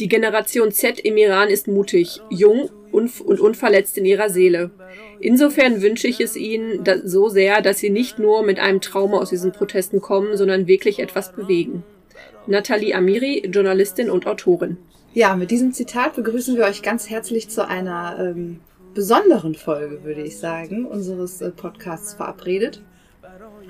Die Generation Z im Iran ist mutig, jung und unverletzt in ihrer Seele. Insofern wünsche ich es ihnen so sehr, dass sie nicht nur mit einem Trauma aus diesen Protesten kommen, sondern wirklich etwas bewegen. Nathalie Amiri, Journalistin und Autorin. Ja, mit diesem Zitat begrüßen wir euch ganz herzlich zu einer ähm, besonderen Folge, würde ich sagen, unseres äh, Podcasts verabredet.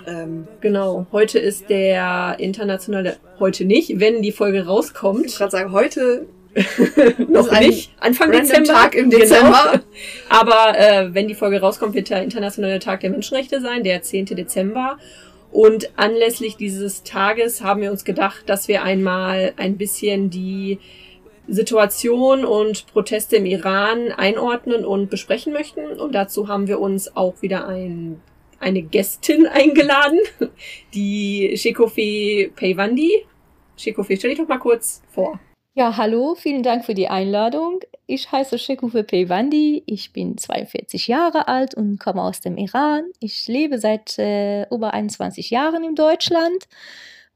Ähm, genau, heute ist der internationale, heute nicht, wenn die Folge rauskommt. Ich gerade sagen, heute noch nicht, Anfang Dezember. Tag im Dezember. Genau. Aber äh, wenn die Folge rauskommt, wird der internationale Tag der Menschenrechte sein, der 10. Dezember. Und anlässlich dieses Tages haben wir uns gedacht, dass wir einmal ein bisschen die Situation und Proteste im Iran einordnen und besprechen möchten. Und dazu haben wir uns auch wieder ein, eine Gästin eingeladen, die Shekofe Peyvandi. Shekofe, stell dich doch mal kurz vor. Ja, hallo, vielen Dank für die Einladung. Ich heiße Shekufe Peyvandi, ich bin 42 Jahre alt und komme aus dem Iran. Ich lebe seit äh, über 21 Jahren in Deutschland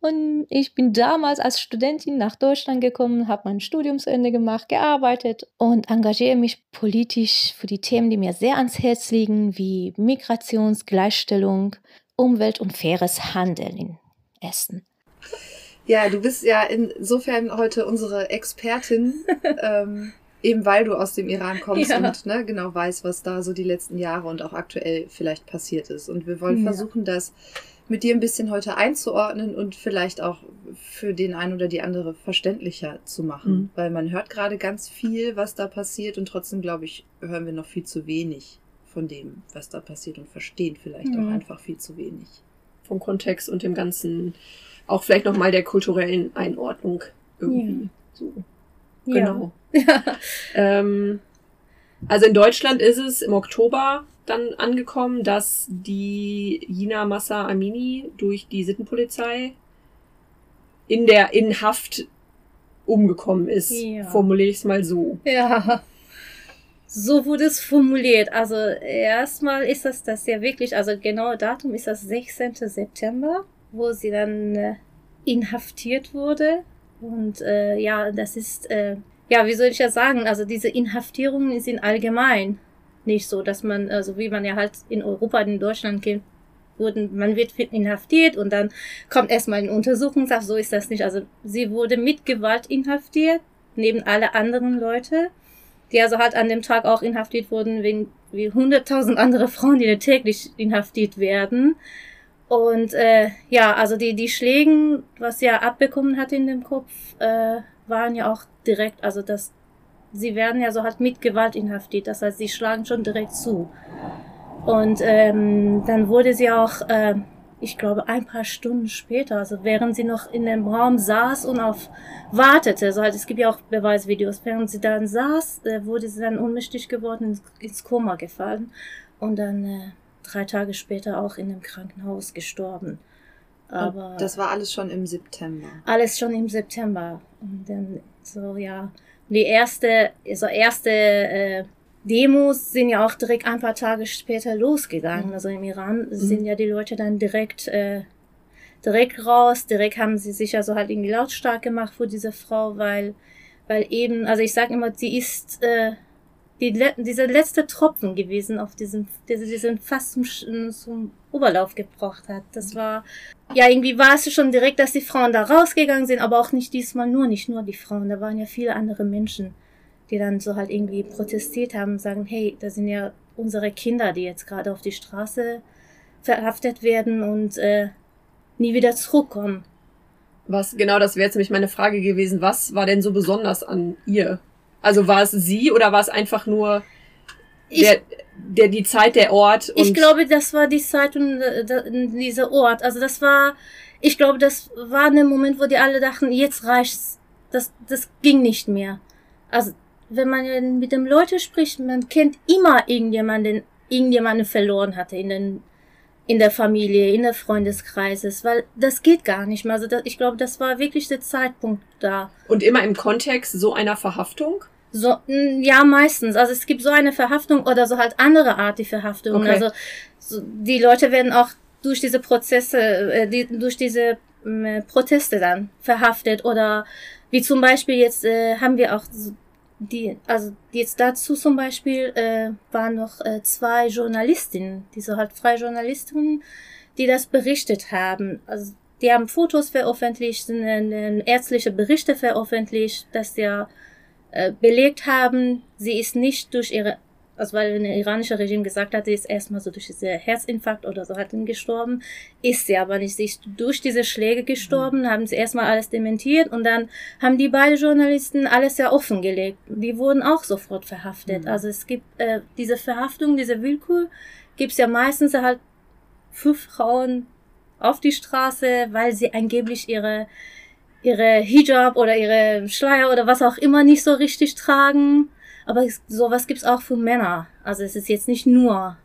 und ich bin damals als Studentin nach Deutschland gekommen, habe mein Studium zu Ende gemacht, gearbeitet und engagiere mich politisch für die Themen, die mir sehr ans Herz liegen, wie Migrationsgleichstellung, Umwelt und faires Handeln in Essen. Ja, du bist ja insofern heute unsere Expertin, ähm, eben weil du aus dem Iran kommst ja. und ne, genau weißt, was da so die letzten Jahre und auch aktuell vielleicht passiert ist. Und wir wollen ja. versuchen, das mit dir ein bisschen heute einzuordnen und vielleicht auch für den einen oder die andere verständlicher zu machen. Mhm. Weil man hört gerade ganz viel, was da passiert und trotzdem, glaube ich, hören wir noch viel zu wenig von dem, was da passiert und verstehen vielleicht mhm. auch einfach viel zu wenig. Vom Kontext und dem ganzen, auch vielleicht nochmal der kulturellen Einordnung irgendwie. Ja. So. Genau. Ja. ähm, also in Deutschland ist es im Oktober dann angekommen, dass die Jina Massa Amini durch die Sittenpolizei in der in Haft umgekommen ist. Ja. Formuliere ich es mal so. Ja. So wurde es formuliert. Also erstmal ist das das ja wirklich, also genau Datum ist das 16. September, wo sie dann äh, inhaftiert wurde. Und äh, ja, das ist, äh, ja, wie soll ich das sagen? Also diese Inhaftierungen sind allgemein nicht so, dass man, also wie man ja halt in Europa, in Deutschland kennt, wurden, man wird inhaftiert und dann kommt erstmal ein Untersuchungshaft, so ist das nicht. Also sie wurde mit Gewalt inhaftiert, neben alle anderen Leute, die also halt an dem Tag auch inhaftiert wurden, wegen wie hunderttausend andere Frauen, die täglich inhaftiert werden. Und äh, ja, also die, die Schlägen, was sie ja abbekommen hat in dem Kopf, äh, waren ja auch direkt, also das sie werden ja so halt mit Gewalt inhaftiert. Das heißt, sie schlagen schon direkt zu. Und ähm, dann wurde sie auch, äh, ich glaube, ein paar Stunden später, also während sie noch in dem Raum saß und auf wartete, so halt, es gibt ja auch Beweisvideos, während sie dann saß, äh, wurde sie dann ohnmächtig geworden, ins, Koma gefallen und dann äh, drei Tage später auch in dem Krankenhaus gestorben. Aber das war alles schon im September. Alles schon im September. Und dann so, ja, die erste, also erste äh, Demos sind ja auch direkt ein paar Tage später losgegangen. Mhm. Also im Iran mhm. sind ja die Leute dann direkt, äh, direkt raus, direkt haben sie sich also halt irgendwie lautstark gemacht vor dieser Frau, weil, weil eben, also ich sage immer, sie ist äh, die, dieser letzte Tropfen gewesen auf diesen, diesen fast zum, zum Oberlauf gebracht hat. Das war, ja, irgendwie war es schon direkt, dass die Frauen da rausgegangen sind, aber auch nicht diesmal nur, nicht nur die Frauen, da waren ja viele andere Menschen, die dann so halt irgendwie protestiert haben, sagen, hey, da sind ja unsere Kinder, die jetzt gerade auf die Straße verhaftet werden und äh, nie wieder zurückkommen. Was, genau, das wäre jetzt nämlich meine Frage gewesen. Was war denn so besonders an ihr? Also war es sie oder war es einfach nur der, der, die Zeit, der Ort? ich glaube, das war die Zeit und äh, dieser Ort. Also das war, ich glaube, das war ein Moment, wo die alle dachten, jetzt reicht's. Das, das ging nicht mehr. Also wenn man mit dem Leuten spricht, man kennt immer irgendjemanden, irgendjemanden verloren hatte in den in der Familie, in der Freundeskreises, weil das geht gar nicht mehr. Also das, ich glaube, das war wirklich der Zeitpunkt da. Und immer im Kontext so einer Verhaftung? So, ja, meistens. Also es gibt so eine Verhaftung oder so halt andere Art die Verhaftung. Okay. Also so, die Leute werden auch durch diese Prozesse, äh, die, durch diese äh, Proteste dann verhaftet oder Wie zum Beispiel jetzt äh, haben wir auch die, also jetzt dazu zum Beispiel äh, waren noch äh, zwei Journalistinnen, diese halt freie Journalistinnen, die das berichtet haben. Also die haben Fotos veröffentlicht, äh, ärztliche Berichte veröffentlicht, dass sie äh, belegt haben, sie ist nicht durch ihre also weil ein iranische Regime gesagt hat, sie ist erstmal so durch diese Herzinfarkt oder so hat ihn gestorben, ist sie aber nicht. Sie ist durch diese Schläge gestorben, mhm. haben sie erstmal alles dementiert und dann haben die beiden Journalisten alles ja offengelegt. Die wurden auch sofort verhaftet. Mhm. Also es gibt äh, diese Verhaftung, diese Willkür, gibt's ja meistens halt fünf Frauen auf die Straße, weil sie angeblich ihre ihre Hijab oder ihre Schleier oder was auch immer nicht so richtig tragen aber sowas gibt's auch für Männer. Also es ist jetzt nicht nur.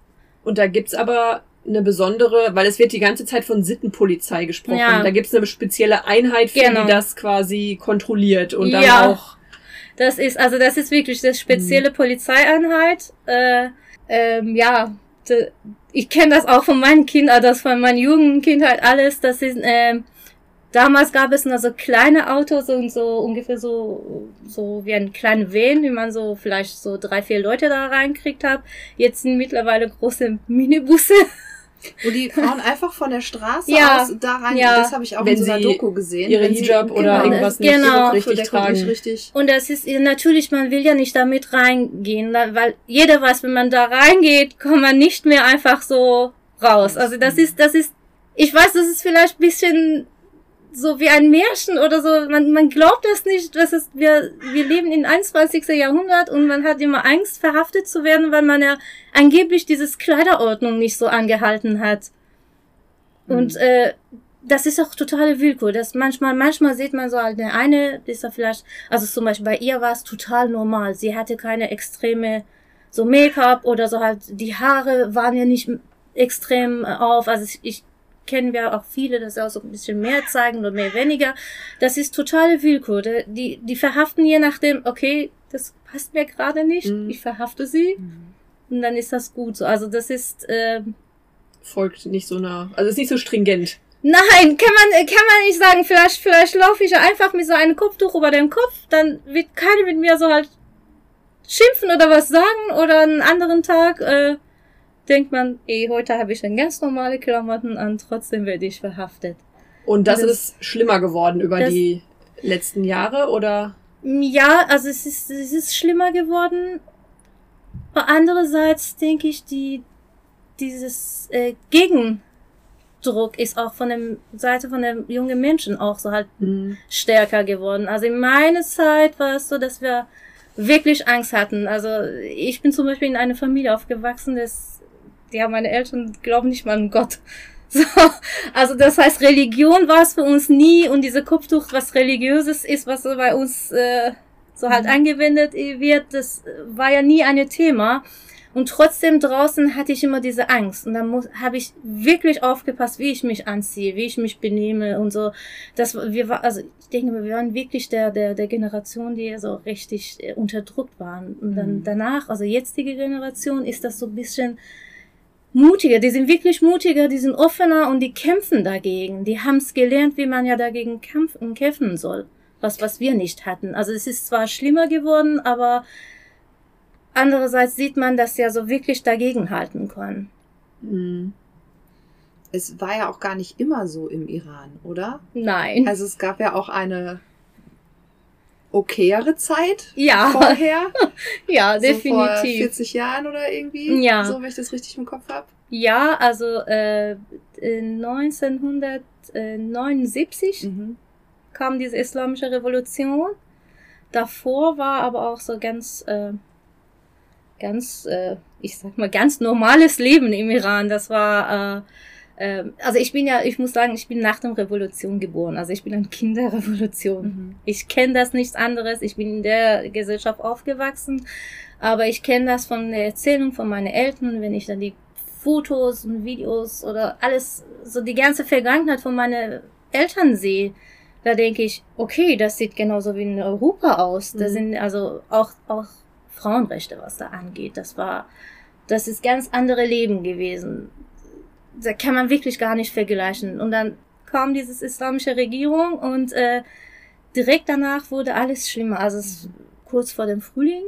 Und da gibt's aber eine besondere, weil es wird die ganze Zeit von Sittenpolizei gesprochen. Ja. Da gibt's eine spezielle Einheit, für genau. die das quasi kontrolliert und dann ja. auch. Das ist, also das ist wirklich das spezielle mhm. Polizeieinheit. Äh, ähm, ja, ich kenne das auch von meinen Kindern, das von meiner Jugendkindheit alles. Das ist, ähm, Damals gab es nur so kleine Autos und so ungefähr so, so wie ein kleiner Van, wie man so vielleicht so drei, vier Leute da reinkriegt hat. Jetzt sind mittlerweile große Minibusse. Wo die Frauen einfach von der Straße ja, aus da rein, ja. das habe ich auch wenn in so einer Doku gesehen. Ihre Hijab oder genau, irgendwas nicht genau, richtig tragen. Richtig. Und das ist natürlich, man will ja nicht damit reingehen, weil jeder weiß, wenn man da reingeht, kommt man nicht mehr einfach so raus. Also das ist, das ist, ich weiß, das ist vielleicht ein bisschen so wie ein Märchen oder so. Man, man glaubt das nicht, dass es, wir, wir leben im 21. Jahrhundert und man hat immer Angst, verhaftet zu werden, weil man ja angeblich dieses Kleiderordnung nicht so angehalten hat. Mhm. Und äh, das ist auch totale Willkür. Das manchmal, manchmal sieht man so halt eine, eine ist da vielleicht, also zum Beispiel bei ihr war es total normal. Sie hatte keine extreme so Make-up oder so halt, die Haare waren ja nicht extrem auf. Also ich, ich kennen wir auch viele, dass sie auch so ein bisschen mehr zeigen oder mehr weniger. Das ist totale Willkür. Die, die verhaften je nachdem, okay, das passt mir gerade nicht, mhm. ich verhafte sie. Mhm. Und dann ist das gut so. Also das ist. Äh, Folgt nicht so nah. Also ist nicht so stringent. Nein, kann man, kann man nicht sagen, vielleicht, vielleicht laufe ich einfach mit so einem Kopftuch über dem Kopf, dann wird keiner mit mir so halt schimpfen oder was sagen oder einen anderen Tag, äh, denkt man, ey, heute habe ich dann ganz normale Klamotten an, trotzdem werde ich verhaftet. Und das, das ist schlimmer geworden über die letzten Jahre, oder? Ja, also es ist, es ist schlimmer geworden. Aber andererseits denke ich, die, dieses äh, Gegendruck ist auch von der Seite von den jungen Menschen auch so halt mhm. stärker geworden. Also in meiner Zeit war es so, dass wir wirklich Angst hatten. Also ich bin zum Beispiel in einer Familie aufgewachsen, das ja, meine Eltern glauben nicht mal an Gott. So, also das heißt, Religion war es für uns nie und diese Kopftuch, was religiöses ist, was so bei uns äh, so halt mhm. angewendet wird, das war ja nie ein Thema. Und trotzdem draußen hatte ich immer diese Angst. Und dann habe ich wirklich aufgepasst, wie ich mich anziehe, wie ich mich benehme und so. Das wir war, also ich denke, wir waren wirklich der der der Generation, die so richtig äh, unterdrückt waren. Und dann mhm. danach, also jetzige Generation, ist das so ein bisschen mutiger, die sind wirklich mutiger, die sind offener und die kämpfen dagegen. Die haben es gelernt, wie man ja dagegen kämpfen, kämpfen soll. Was, was wir nicht hatten. Also es ist zwar schlimmer geworden, aber andererseits sieht man, dass ja so wirklich dagegen halten kann. Mhm. Es war ja auch gar nicht immer so im Iran, oder? Nein. Also es gab ja auch eine okayere Zeit ja. vorher. ja, definitiv. So vor 40 Jahren oder irgendwie. Ja. So, wenn ich das richtig im Kopf habe. Ja, also äh, 1979 mhm. kam diese islamische Revolution. Davor war aber auch so ganz, äh, ganz, äh, ich sag mal, ganz normales Leben im Iran. Das war äh, ähm, also ich bin ja, ich muss sagen, ich bin nach der Revolution geboren. Also ich bin ein Kind der Revolution. Mhm. Ich kenne das nichts anderes. Ich bin in der Gesellschaft aufgewachsen, aber ich kenne das von der Erzählung von meinen Eltern, wenn ich dann die Fotos und Videos oder alles, so die ganze Vergangenheit von meinen Eltern sehe, da denke ich, okay, das sieht genauso wie in Europa aus. Mhm. Da sind also auch, auch Frauenrechte, was da angeht. Das war, das ist ganz andere Leben gewesen da kann man wirklich gar nicht vergleichen. Und dann kam dieses islamische Regierung und äh, direkt danach wurde alles schlimmer. Also es, kurz vor dem Frühling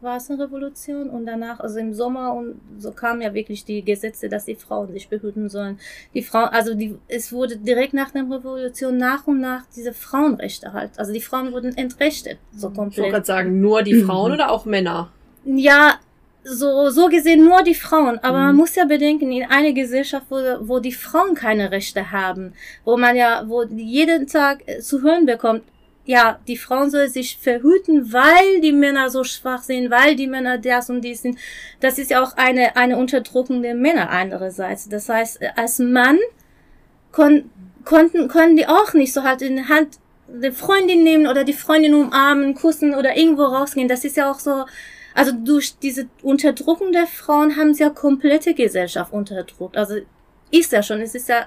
war es eine Revolution und danach, also im Sommer und so kamen ja wirklich die Gesetze, dass die Frauen sich behüten sollen. Die Frauen, also die, es wurde direkt nach der Revolution nach und nach diese Frauenrechte halt. Also die Frauen wurden entrechtet, so komplett. Ich wollte gerade sagen, nur die Frauen mhm. oder auch Männer? Ja, so, so gesehen nur die Frauen. Aber mhm. man muss ja bedenken, in einer Gesellschaft, wo, wo die Frauen keine Rechte haben, wo man ja, wo jeden Tag zu hören bekommt, ja, die Frauen soll sich verhüten, weil die Männer so schwach sind, weil die Männer das und dies sind. Das ist ja auch eine, eine Unterdrückung der Männer andererseits. Das heißt, als Mann kon, konnten, konnten die auch nicht so halt in die Hand der Freundin nehmen oder die Freundin umarmen, kussen oder irgendwo rausgehen. Das ist ja auch so, also durch diese Unterdrückung der Frauen haben sie ja komplette Gesellschaft unterdrückt. Also ist ja schon, es ist ja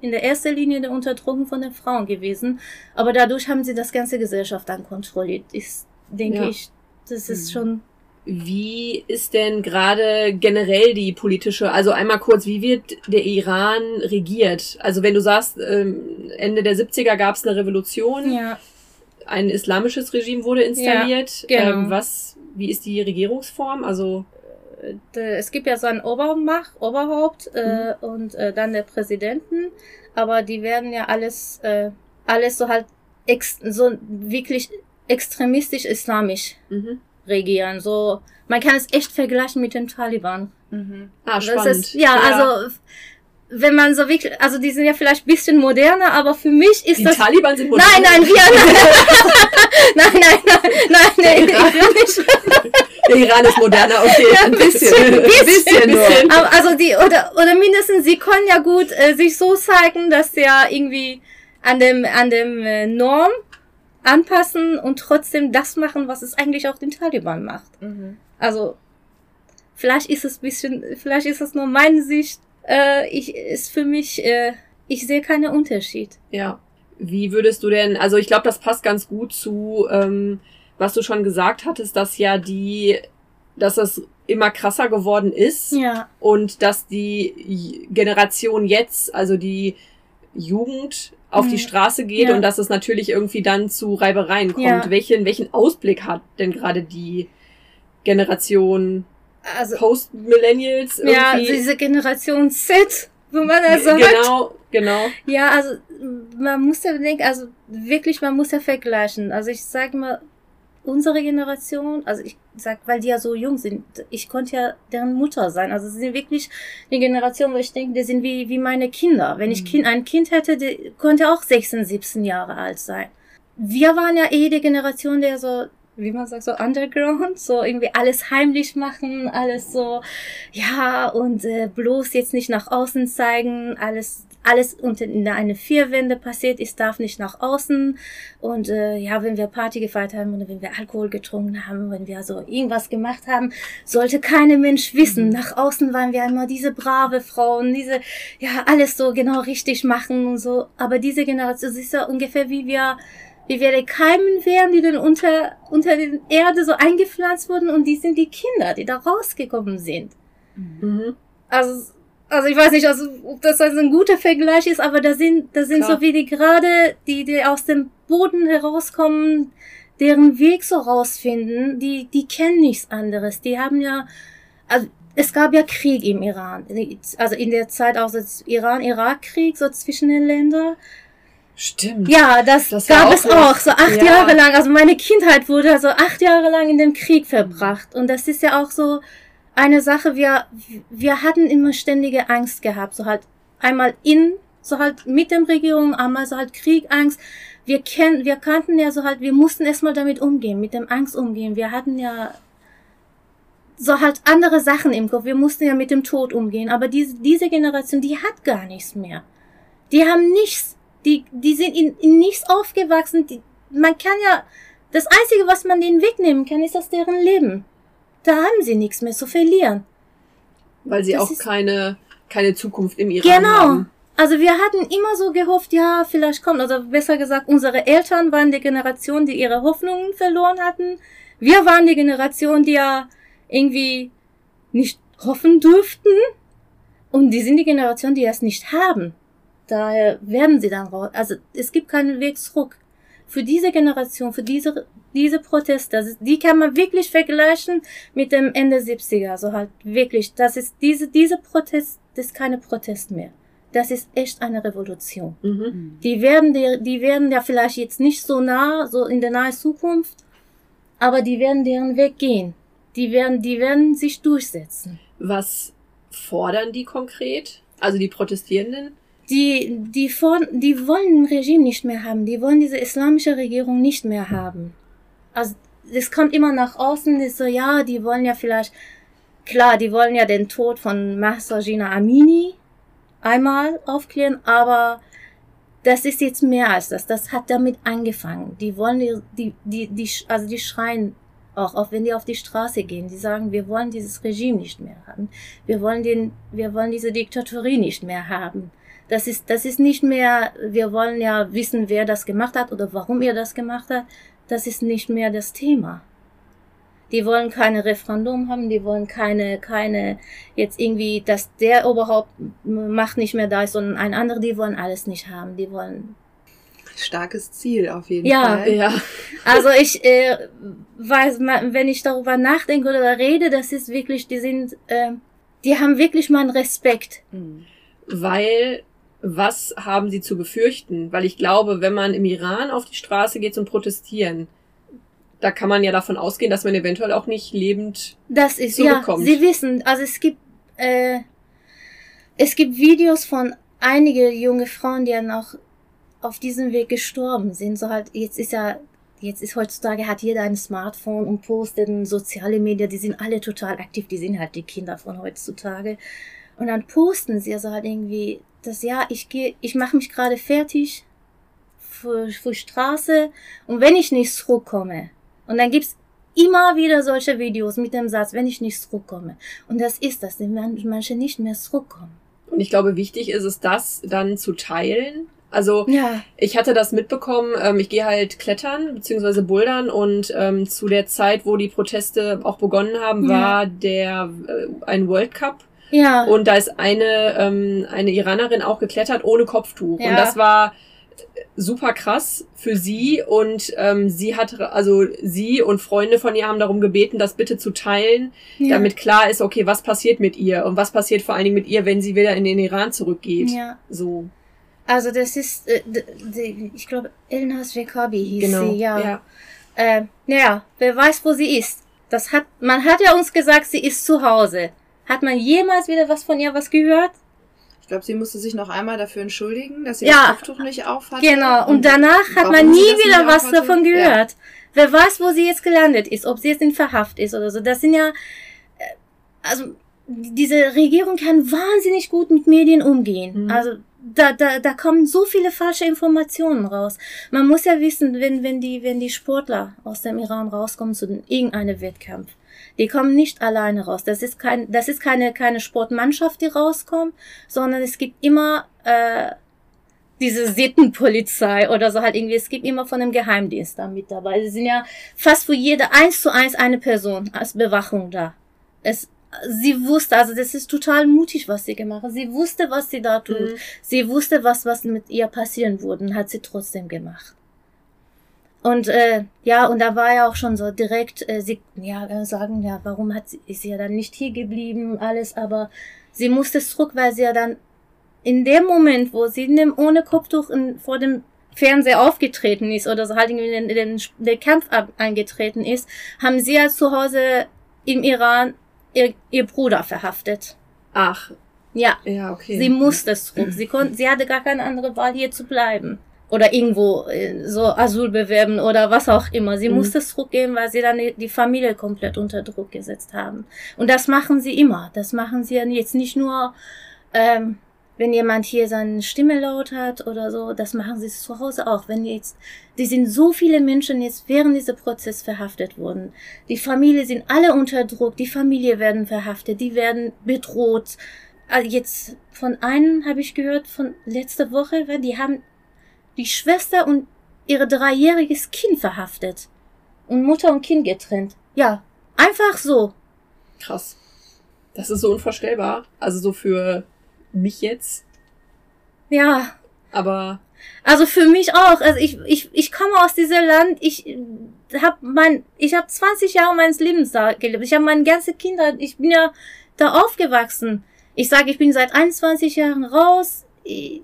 in der ersten Linie der Unterdrückung von den Frauen gewesen, aber dadurch haben sie das ganze Gesellschaft dann kontrolliert. Ich denke ja. ich, das ist mhm. schon wie ist denn gerade generell die politische, also einmal kurz, wie wird der Iran regiert? Also wenn du sagst, ähm, Ende der 70er gab es eine Revolution, ja. ein islamisches Regime wurde installiert. Ja, genau. Ähm, was, wie ist die Regierungsform? Also äh, es gibt ja so ein Obermacht, Oberhaupt äh, mhm. und äh, dann der Präsidenten, aber die werden ja alles, äh, alles so halt ex so wirklich extremistisch islamisch mhm. regieren. So, man kann es echt vergleichen mit den Taliban. Mhm. Ah, spannend. Ist, ja, ja, also wenn man so wirklich, also die sind ja vielleicht bisschen moderner, aber für mich ist die das. Die Taliban sind moderner. Nein, nein, wir. nein, nein, nein, nein, nein, will nicht. Der Iran ist moderner, okay, ja, ein bisschen, ein bisschen, bisschen nur. Aber also die oder oder mindestens sie können ja gut äh, sich so zeigen, dass sie ja irgendwie an dem an dem äh, Norm anpassen und trotzdem das machen, was es eigentlich auch den Taliban macht. Mhm. Also vielleicht ist es bisschen, vielleicht ist es nur meine Sicht. Äh, ich ist für mich, äh, ich sehe keinen Unterschied. Ja. Wie würdest du denn, also ich glaube, das passt ganz gut zu ähm, was du schon gesagt hattest, dass ja die, dass das immer krasser geworden ist ja. und dass die Generation jetzt, also die Jugend auf mhm. die Straße geht ja. und dass es natürlich irgendwie dann zu Reibereien kommt. Ja. Welchen, welchen Ausblick hat denn gerade die Generation also, Post-Millennials? Ja, also diese Generation Z, wo man sagt. Genau, genau. Ja, also man muss ja bedenken, also wirklich, man muss ja vergleichen. Also ich sage mal, unsere Generation, also ich sag, weil die ja so jung sind, ich konnte ja deren Mutter sein. Also sie sind wirklich die Generation, wo ich denke, die sind wie, wie meine Kinder. Wenn ich mhm. kind, ein Kind hätte, die konnte auch 16, 17 Jahre alt sein. Wir waren ja eh die Generation, der so wie man sagt, so underground, so irgendwie alles heimlich machen, alles so, ja, und äh, bloß jetzt nicht nach außen zeigen, alles alles unter in eine Vierwände passiert ist, darf nicht nach außen. Und äh, ja, wenn wir Party gefeiert haben oder wenn wir Alkohol getrunken haben, wenn wir so irgendwas gemacht haben, sollte keine Mensch wissen. Mhm. Nach außen waren wir immer diese brave Frauen, diese, ja, alles so genau richtig machen und so. Aber diese Generation, das ist ja ungefähr wie wir wie wir die Keimen wären, die dann unter, unter den Erde so eingepflanzt wurden und die sind die Kinder, die da rausgekommen sind. Mhm. Also also ich weiß nicht, also ob das also ein guter Vergleich ist, aber da sind, da sind Klar. so wie die gerade, die, die aus dem Boden herauskommen, deren Weg so rausfinden, die, die kennen nichts anderes. Die haben ja, also es gab ja Krieg im Iran, also in der Zeit auch so Iran-Irak-Krieg, so zwischen den Ländern. Stimmt. Ja, das, das gab auch es auch, so acht ja. Jahre lang. Also meine Kindheit wurde so acht Jahre lang in dem Krieg verbracht. Und das ist ja auch so, eine Sache, wir, wir hatten immer ständige Angst gehabt, so halt einmal in, so halt mit dem Regierung, einmal so halt Krieg, Angst. Wir kennen, wir kannten ja so halt, wir mussten erstmal damit umgehen, mit dem Angst umgehen. Wir hatten ja so halt andere Sachen im Kopf. Wir mussten ja mit dem Tod umgehen. Aber diese, diese Generation, die hat gar nichts mehr. Die haben nichts. Die, die sind in, in nichts aufgewachsen. Die, man kann ja, das Einzige, was man denen wegnehmen kann, ist aus deren Leben da haben sie nichts mehr zu verlieren. Weil sie das auch keine, keine Zukunft im Iran genau. haben. Genau. Also wir hatten immer so gehofft, ja, vielleicht kommt, also besser gesagt, unsere Eltern waren die Generation, die ihre Hoffnungen verloren hatten. Wir waren die Generation, die ja irgendwie nicht hoffen dürften. Und die sind die Generation, die das nicht haben. Daher werden sie dann raus. Also es gibt keinen Weg zurück. für diese Generation, für diese, diese Proteste, die kann man wirklich vergleichen mit dem Ende 70er. Also halt wirklich, das ist diese, diese Protest, das ist keine Protest mehr. Das ist echt eine Revolution. Mhm. Die werden, die, die werden ja vielleicht jetzt nicht so nah, so in der nahen Zukunft, aber die werden deren Weg gehen. Die werden, die werden sich durchsetzen. Was fordern die konkret? Also die Protestierenden? Die, die, vor, die wollen ein Regime nicht mehr haben. Die wollen diese islamische Regierung nicht mehr haben. Also, es kommt immer nach außen, ist so, ja, die wollen ja vielleicht, klar, die wollen ja den Tod von Mahsa Amini einmal aufklären, aber das ist jetzt mehr als das. Das hat damit angefangen. Die wollen die, die, die, die also die schreien auch, auch wenn die auf die Straße gehen, die sagen, wir wollen dieses Regime nicht mehr haben. Wir wollen den, wir wollen diese Diktatorie nicht mehr haben. Das ist, das ist nicht mehr, wir wollen ja wissen, wer das gemacht hat oder warum er das gemacht hat. Das ist nicht mehr das Thema. Die wollen keine Referendum haben, die wollen keine, keine, jetzt irgendwie, dass der überhaupt Macht nicht mehr da ist, sondern ein anderer, die wollen alles nicht haben. Die wollen starkes Ziel auf jeden ja, Fall. Ja, also ich äh, weiß, wenn ich darüber nachdenke oder rede, das ist wirklich, die sind, äh, die haben wirklich meinen Respekt. Mhm. Weil was haben sie zu befürchten? Weil ich glaube, wenn man im Iran auf die Straße geht zum Protestieren, da kann man ja davon ausgehen, dass man eventuell auch nicht lebend das ist, zurückkommt. Ja, sie wissen, also es gibt, äh, es gibt Videos von einige junge Frauen, die dann auch auf diesem Weg gestorben sind. So halt, jetzt ist ja, jetzt ist heutzutage hat jeder ein Smartphone und postet in soziale Medien, die sind alle total aktiv, die sind halt die Kinder von heutzutage. Und dann posten sie also halt irgendwie, dass ja, ich gehe, ich mache mich gerade fertig für, für Straße und wenn ich nicht zurückkomme, und dann gibt's immer wieder solche Videos mit dem Satz, wenn ich nicht zurückkomme. Und das ist das, wenn manche nicht mehr zurückkommen. Und ich glaube, wichtig ist es, das dann zu teilen, also ja. ich hatte das mitbekommen, ähm, ich gehe halt klettern beziehungsweise bouldern und ähm, zu der Zeit, wo die Proteste auch begonnen haben, ja. war der äh, ein World Cup. Ja. Und da ist eine, ähm, eine Iranerin auch geklettert ohne Kopftuch. Ja. Und das war super krass für sie und ähm, sie hat also sie und Freunde von ihr haben darum gebeten, das bitte zu teilen, ja. damit klar ist, okay, was passiert mit ihr und was passiert vor allen Dingen mit ihr, wenn sie wieder in den Iran zurückgeht. Ja. So. Also das ist, äh, ich glaube, Elnas Rekabi hieß genau, sie, ja. Ja. Äh, naja, wer weiß, wo sie ist. Das hat, man hat ja uns gesagt, sie ist zu Hause. Hat man jemals wieder was von ihr was gehört? Ich glaube, sie musste sich noch einmal dafür entschuldigen, dass sie ja, das Kopftuch nicht aufhatte. Genau, und, und danach hat man nie wieder was davon gehört. Ja. Wer weiß, wo sie jetzt gelandet ist, ob sie jetzt in Verhaft ist oder so. Das sind ja, äh, also diese Regierung kann wahnsinnig gut mit Medien umgehen. Mhm. Also da, da, da kommen so viele falsche Informationen raus. Man muss ja wissen, wenn, wenn, die, wenn die Sportler aus dem Iran rauskommen zu irgendeinem Wettkampf, die kommen nicht alleine raus. Das ist, kein, das ist keine, keine Sportmannschaft, die rauskommt, sondern es gibt immer äh, diese Sittenpolizei oder so halt irgendwie. Es gibt immer von dem Geheimdienst da mit dabei. Sie sind ja fast für jede eins zu eins eine Person als Bewachung da. Es, sie wusste, also das ist total mutig, was sie gemacht hat. Sie wusste, was sie da tut. Mhm. Sie wusste, was, was mit ihr passieren würde und hat sie trotzdem gemacht. Und äh, ja, und da war ja auch schon so direkt, äh, sie ja äh, sagen, ja, warum hat sie, ist sie ja dann nicht hier geblieben, alles, aber sie musste zurück, weil sie ja dann in dem Moment, wo sie in dem, ohne Kopftuch in, vor dem Fernseher aufgetreten ist oder so halt in den, in den, den Kampf ab, eingetreten ist, haben sie ja zu Hause im Iran ihr, ihr Bruder verhaftet. Ach. Ja. Ja, okay. Sie musste zurück. Sie konnte, sie hatte gar keine andere Wahl, hier zu bleiben. Oder irgendwo äh, so Asyl bewerben oder was auch immer. Sie mhm. musste zurückgehen, weil sie dann die Familie komplett unter Druck gesetzt haben. Und das machen sie immer. Das machen sie jetzt nicht nur, ähm, wenn jemand hier seine Stimme laut hat oder so, das machen sie zu Hause auch. Wenn jetzt, die sind so viele Menschen jetzt während dieser Prozess verhaftet worden. Die Familie sind alle unter Druck, die Familie werden verhaftet, die werden bedroht. Also jetzt von einem habe ich gehört von letzter Woche, weil die haben die Schwester und ihre dreijähriges Kind verhaftet und Mutter und Kind getrennt. Ja, einfach so. Krass. Das ist so unvorstellbar. Also so für mich jetzt. Ja. Aber. Also für mich auch. Also ich, ich, ich komme aus diesem Land. Ich habe mein, ich habe 20 Jahre meines Lebens da gelebt. Ich habe meine ganze Kinder, ich bin ja da aufgewachsen. Ich sage, ich bin seit 21 Jahren raus. Ich,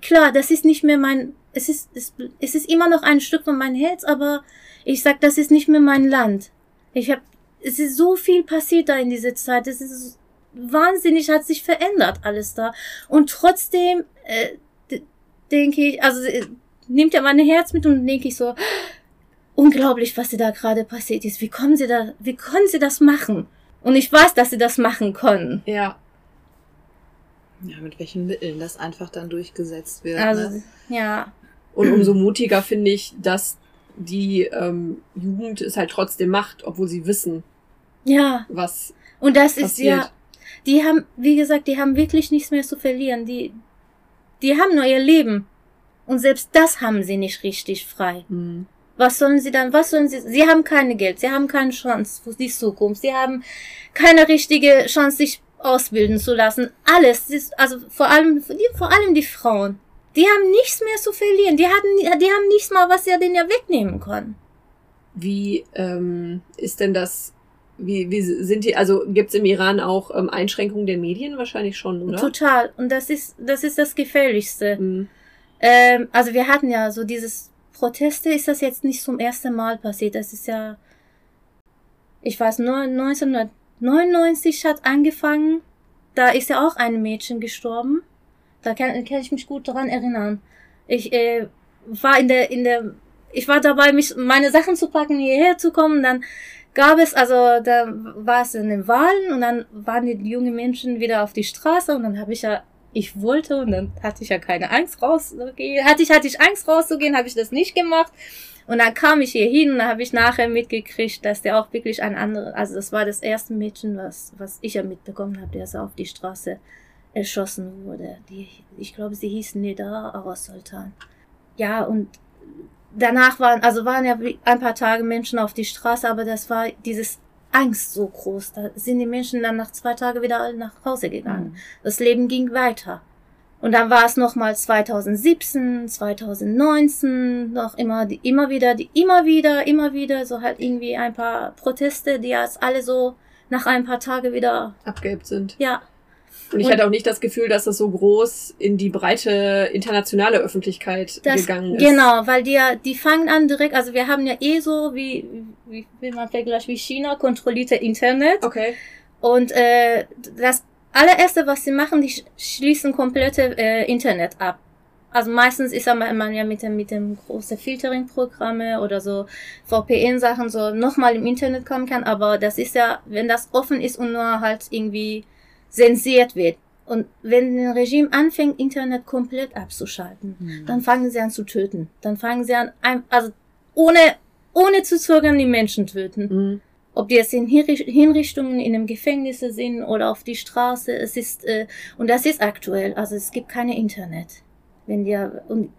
klar, das ist nicht mehr mein, es ist, es, es ist immer noch ein Stück von meinem Herz, aber ich sag, das ist nicht mehr mein Land. Ich habe, es ist so viel passiert da in dieser Zeit. Es ist wahnsinnig, hat sich verändert alles da. Und trotzdem äh, denke ich, also äh, nimmt ja mein Herz mit und denke ich so, unglaublich, was da gerade passiert ist. Wie kommen sie da, wie können sie das machen? Und ich weiß, dass sie das machen können. Ja. Ja, mit welchen Mitteln das einfach dann durchgesetzt wird. Also, ne? ja. Und umso mutiger finde ich, dass die ähm, Jugend es halt trotzdem macht, obwohl sie wissen, Ja. was Und das ist passiert. ja, die haben, wie gesagt, die haben wirklich nichts mehr zu verlieren. Die, die haben nur ihr Leben. Und selbst das haben sie nicht richtig frei. Hm. Was sollen sie dann, was sollen sie, sie haben keine Geld, sie haben keine Chance für die Zukunft, sie haben keine richtige Chance, sich ausbilden zu lassen. Alles, ist, also vor allem, vor allem die Frauen. Die haben nichts mehr zu verlieren. Die hatten, die haben nichts mal, was sie denen ja wegnehmen können. Wie ähm, ist denn das? Wie, wie sind die? Also gibt es im Iran auch ähm, Einschränkungen der Medien? Wahrscheinlich schon, oder? Total. Und das ist, das ist das Gefährlichste. Hm. Ähm, also wir hatten ja so dieses Proteste, ist das jetzt nicht zum ersten Mal passiert. Das ist ja, ich weiß, nur 1999 hat angefangen. Da ist ja auch ein Mädchen gestorben. Da kann, kann ich mich gut daran erinnern. Ich äh, war in der, in der, ich war dabei, mich meine Sachen zu packen, hierher zu kommen. Dann gab es, also da war es in den Wahlen und dann waren die jungen Menschen wieder auf die Straße und dann habe ich ja ich wollte und dann hatte ich ja keine Angst rauszugehen. Hatte ich, hatte ich Angst rauszugehen, habe ich das nicht gemacht. Und dann kam ich hier hin und dann habe ich nachher mitgekriegt, dass der auch wirklich ein anderer, also das war das erste Mädchen, was, was ich ja mitbekommen habe, der so auf die Straße erschossen wurde. Die, ich glaube, sie hieß Neda Aras Sultan. Ja, und danach waren, also waren ja ein paar Tage Menschen auf die Straße, aber das war dieses Angst so groß. Da sind die Menschen dann nach zwei Tagen wieder alle nach Hause gegangen. Mhm. Das Leben ging weiter. Und dann war es nochmal 2017, 2019, noch immer, die, immer wieder, die, immer wieder, immer wieder, so halt irgendwie ein paar Proteste, die jetzt alle so nach ein paar Tagen wieder, Abgehebt sind. ja, Und ich Und- hatte auch nicht das Gefühl, dass das so groß in die breite internationale Öffentlichkeit Das, gegangen ist. Genau, weil die ja, die fangen an direkt, also wir haben ja eh so, wie, wie, wie man vergleicht, wie China kontrollierte Internet. Okay. Und äh, das allererste, was sie machen, die sch- schließen komplette äh, Internet ab. Also meistens ist man ja mit dem, mit dem großen Filtering-Programme oder so VPN-Sachen so nochmal im Internet kommen kann, aber das ist ja, wenn das offen ist und nur halt irgendwie zensiert wird. Und wenn ein Regime anfängt, Internet komplett abzuschalten, Mhm. dann fangen sie an zu töten. Dann fangen sie an, also ohne, ohne zu zögern, die Menschen töten. Mhm. Ob die jetzt in Hinricht- Hinrichtungen in einem Gefängnis sind oder auf die Straße, es ist, äh, und das ist aktuell, also es gibt keine Internet. Wenn die, und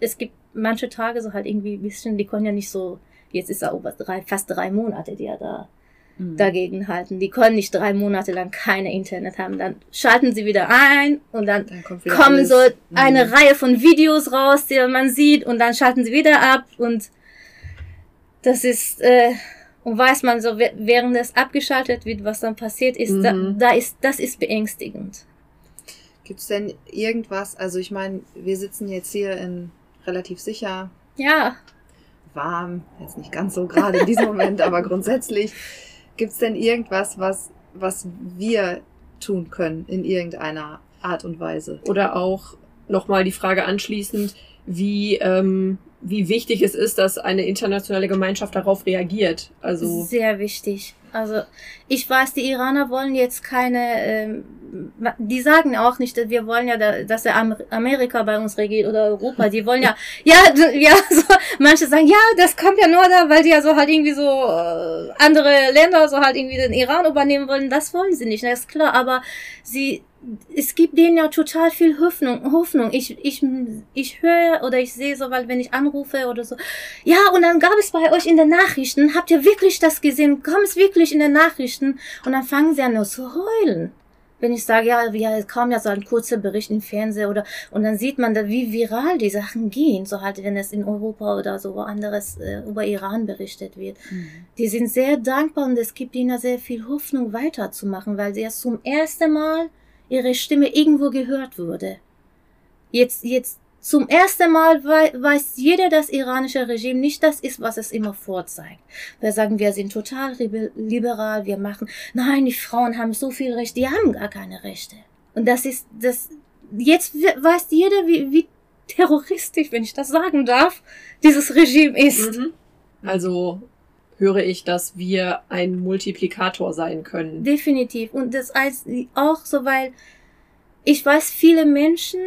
es gibt manche Tage so halt irgendwie ein bisschen, die können ja nicht so, jetzt ist ja over drei, fast drei Monate, die ja da Mhm. dagegen halten. Die können nicht drei Monate lang keine Internet haben. Dann schalten sie wieder ein und dann Dann kommen alles. so eine Mhm. Reihe von Videos raus, die man sieht und dann schalten sie wieder ab und das ist äh, und weiß man so wä- während es abgeschaltet wird, was dann passiert ist, da, Mhm. da ist das ist beängstigend. Gibt's denn irgendwas, also ich meine, wir sitzen jetzt hier in relativ sicher, Ja, warm, jetzt nicht ganz so gerade in diesem Moment, aber grundsätzlich, gibt's denn irgendwas, was, was wir tun können in irgendeiner Art und Weise? Oder auch nochmal die Frage anschließend, wie, ähm, wie wichtig es ist, dass eine internationale Gemeinschaft darauf reagiert. Also, sehr wichtig. Also ich weiß, die Iraner wollen jetzt keine, ähm, die sagen auch nicht, wir wollen ja, da- dass der Am- Amerika bei uns regiert oder Europa. Die wollen ja, ja, ja, so, manche sagen, ja, das kommt ja nur da, weil die ja so halt irgendwie so äh, andere Länder so halt irgendwie den Iran übernehmen wollen. Das wollen sie nicht, das ist klar. Aber sie, es gibt denen ja total viel Hoffnung. Hoffnung. Ich, ich, ich höre oder ich sehe so, weil wenn ich anrufe oder so, ja, und dann gab es bei euch in den Nachrichten, habt ihr wirklich das gesehen? Kam es wirklich in den Nachrichten? Und dann fangen sie an nur zu heulen. wenn ich sage, ja, ja, es kam ja so ein kurzer Bericht im Fernsehen oder und dann sieht man da, wie viral die Sachen gehen, so halt, wenn es in Europa oder so woanders äh, über Iran berichtet wird. Mhm. Die sind sehr dankbar und es gibt ihnen sehr viel Hoffnung weiterzumachen, weil sie ja zum ersten Mal ihre Stimme irgendwo gehört wurde. Jetzt, jetzt zum ersten Mal weiß jeder, das iranische Regime nicht das ist, was es immer vorzeigt. Wir sagen, wir sind total liberal, wir machen, nein, die Frauen haben so viel Recht, die haben gar keine Rechte. Und das ist, das, jetzt weiß jeder, wie, wie terroristisch, wenn ich das sagen darf, dieses Regime ist. Mhm. Also höre ich, dass wir ein Multiplikator sein können. Definitiv. Und das heißt auch so, weil ich weiß, viele Menschen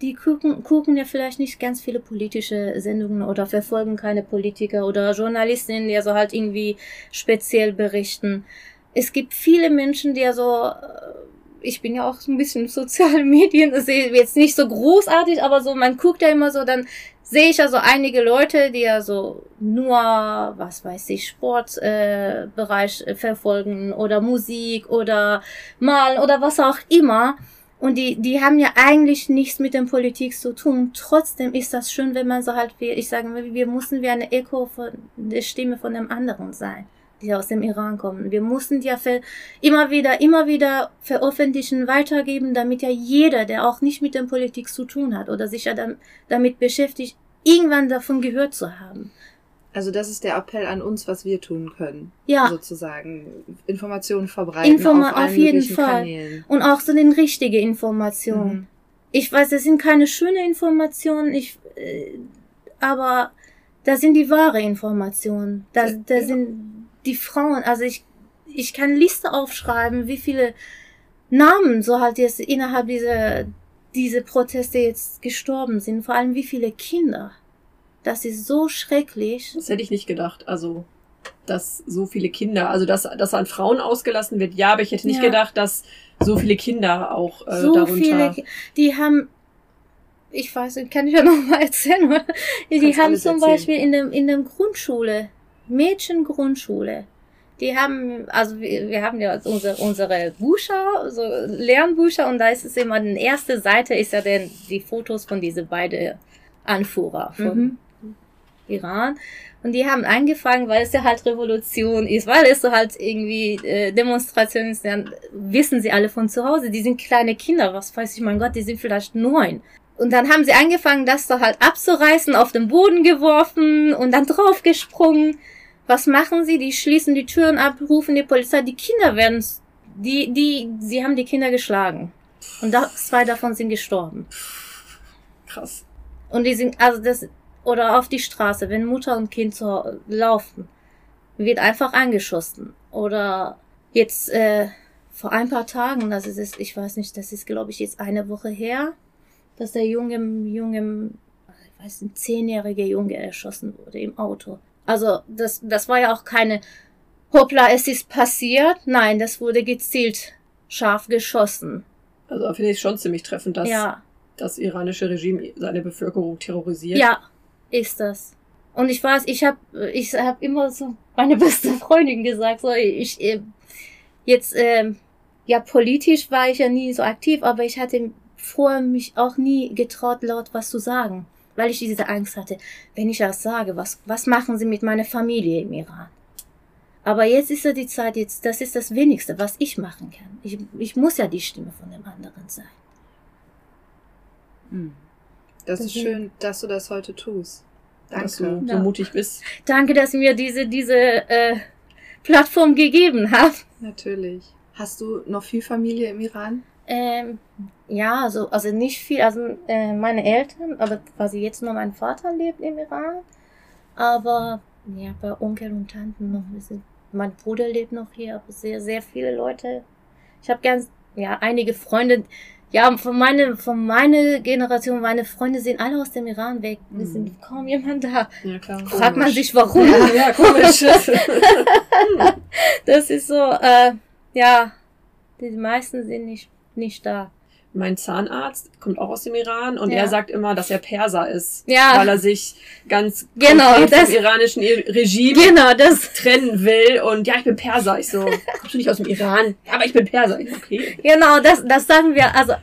die gucken, gucken ja vielleicht nicht ganz viele politische Sendungen oder verfolgen keine Politiker oder Journalistinnen, die also halt irgendwie speziell berichten. Es gibt viele Menschen, die ja so, äh, ich bin ja auch so ein bisschen sozialen Medien, das ist jetzt nicht so großartig, aber so, man guckt ja immer so, dann sehe ich also einige Leute, die ja so nur, was weiß ich, Sportbereich äh, verfolgen oder Musik oder malen oder was auch immer. Und die, die haben ja eigentlich nichts mit der Politik zu tun. Trotzdem ist das schön, wenn man so halt, wie ich sage, wir müssen wie eine Echo von der Stimme von einem anderen sein, die aus dem Iran kommen. Wir müssen ja für, immer wieder, immer wieder veröffentlichen, weitergeben, damit ja jeder, der auch nicht mit der Politik zu tun hat oder sich ja damit beschäftigt, irgendwann davon gehört zu haben. Also das ist der Appell an uns, was wir tun können. Ja. Sozusagen. Informationen verbreiten Informa auf, auf jeden Fall. Kanälen. Und auch so den richtige Informationen. Mhm. Ich weiß, das sind keine schöne Informationen, ich, äh, aber da sind die wahre Informationen. Da, da ja. sind die Frauen, also ich, ich kann Liste aufschreiben, wie viele Namen so halt jetzt innerhalb dieser, diese Proteste jetzt gestorben sind. Vor allem wie viele Kinder. Das ist so schrecklich. Das hätte ich nicht gedacht. Also, dass so viele Kinder, also dass, dass an Frauen ausgelassen wird, ja, aber ich hätte nicht ja. gedacht, dass so viele Kinder auch äh, so darunter. Viele, die haben, ich weiß, kann ich ja noch mal erzählen, oder? Die haben zum erzählen. Beispiel in dem in dem Grundschule, Mädchengrundschule, die haben, also wir, wir haben ja unsere, unsere Bücher, so Lernbücher und da ist es immer, die erste Seite ist ja dann die Fotos von diese beiden Anführer von mhm. Iran. Und die haben angefangen, weil es ja halt Revolution ist, weil es so halt irgendwie äh, Demonstration ist, dann wissen sie alle von zu Hause. Die sind kleine Kinder, was weiß ich, mein Gott, die sind vielleicht neun. Und dann haben sie angefangen, das so halt abzureißen, auf den Boden geworfen und dann draufgesprungen. Was machen sie? Die schließen die Türen ab, rufen die Polizei. Die Kinder werden, die, die, sie haben die Kinder geschlagen. Und da, zwei davon sind gestorben. Krass. Und die sind, also das, oder auf die Straße, wenn Mutter und Kind so laufen, wird einfach angeschossen. Oder jetzt äh, vor ein paar Tagen, das ist, ich weiß nicht, das ist glaube ich jetzt eine Woche her, dass der junge, junge, ich weiß nicht, zehnjährige Junge erschossen wurde im Auto. Also das, das war ja auch keine, hoppla, es ist passiert. Nein, das wurde gezielt scharf geschossen. Also finde ich schon ziemlich treffend, dass ja. das iranische Regime seine Bevölkerung terrorisiert. Ja, ist das. Und ich weiß, ich habe ich hab immer so meine beste Freundin gesagt, so ich äh, jetzt äh, ja politisch war ich ja nie so aktiv, aber ich hatte vorher mich auch nie getraut laut was zu sagen, weil ich diese Angst hatte, wenn ich das sage, was was machen sie mit meiner Familie im Iran? Aber jetzt ist ja die Zeit, jetzt das ist das wenigste, was ich machen kann. Ich, ich muss ja die Stimme von dem anderen sein. Hm. Das, ist schön, dass du das heute tust. Danke. Dass du so mutig bist. Danke, dass ihr mir diese, diese äh, Plattform gegeben habt. Natürlich. Hast du noch viel Familie im Iran? Ähm, ja, also, also nicht viel. Also äh, meine Eltern, aber quasi jetzt nur mein Vater lebt im Iran. Aber ja, bei Onkel und Tanten noch. Mein Bruder lebt noch hier, aber sehr, sehr viele Leute. Ich habe ganz, ja, einige Freunde, ja, von meiner, von meiner Generation, meine Freunde sind alle aus dem Iran weg. Wir mhm. sind kaum jemand da. Ja, klar. Fragt man sich warum. Ja, ja komisch. das ist so, äh, ja, die meisten sind nicht, nicht da. mein Zahnarzt kommt auch aus dem Iran und Ja. er sagt immer, dass er Perser ist, Ja. weil er sich ganz Genau, das- vom iranischen Regime Genau, das, trennen will und ja, ich bin Perser. Ich so, kommst du nicht aus dem Iran? Aber ich bin Perser. Ich okay. genau, das, das sagen wir, also,